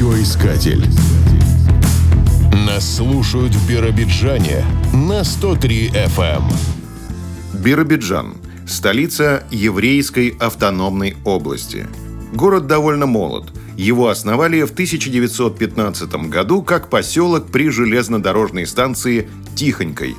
Радиоискатель. Нас слушают в Биробиджане на 103 FM. Эм. Биробиджан – столица еврейской автономной области. Город довольно молод. Его основали в 1915 году как поселок при железнодорожной станции Тихонькой.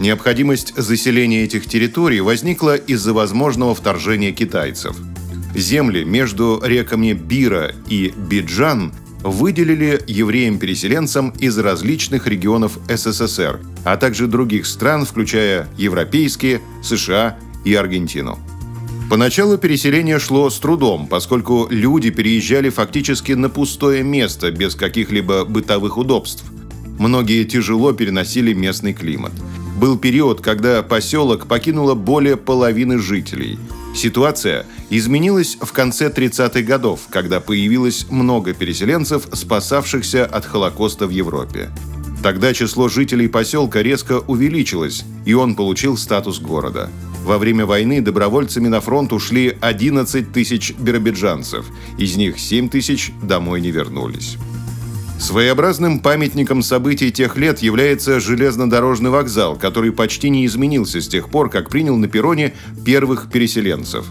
Необходимость заселения этих территорий возникла из-за возможного вторжения китайцев – Земли между реками Бира и Биджан выделили евреям-переселенцам из различных регионов СССР, а также других стран, включая европейские, США и Аргентину. Поначалу переселение шло с трудом, поскольку люди переезжали фактически на пустое место без каких-либо бытовых удобств. Многие тяжело переносили местный климат. Был период, когда поселок покинуло более половины жителей – Ситуация изменилась в конце 30-х годов, когда появилось много переселенцев, спасавшихся от Холокоста в Европе. Тогда число жителей поселка резко увеличилось, и он получил статус города. Во время войны добровольцами на фронт ушли 11 тысяч биробиджанцев, из них 7 тысяч домой не вернулись. Своеобразным памятником событий тех лет является железнодорожный вокзал, который почти не изменился с тех пор, как принял на перроне первых переселенцев.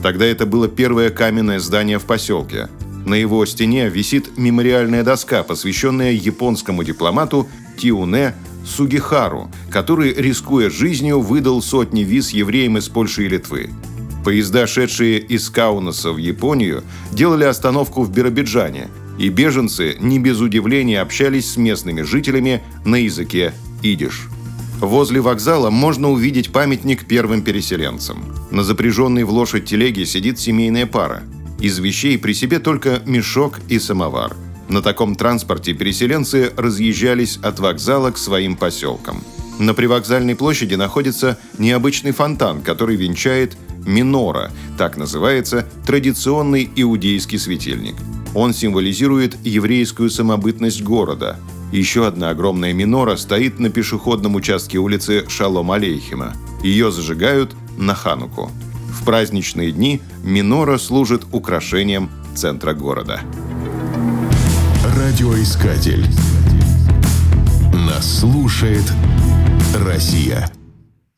Тогда это было первое каменное здание в поселке. На его стене висит мемориальная доска, посвященная японскому дипломату Тиуне Сугихару, который, рискуя жизнью, выдал сотни виз евреям из Польши и Литвы. Поезда, шедшие из Каунаса в Японию, делали остановку в Биробиджане – и беженцы не без удивления общались с местными жителями на языке идиш. Возле вокзала можно увидеть памятник первым переселенцам. На запряженной в лошадь телеге сидит семейная пара. Из вещей при себе только мешок и самовар. На таком транспорте переселенцы разъезжались от вокзала к своим поселкам. На привокзальной площади находится необычный фонтан, который венчает минора, так называется традиционный иудейский светильник – он символизирует еврейскую самобытность города. Еще одна огромная минора стоит на пешеходном участке улицы Шалом Алейхима. Ее зажигают на Хануку. В праздничные дни минора служит украшением центра города. Радиоискатель. Нас слушает Россия.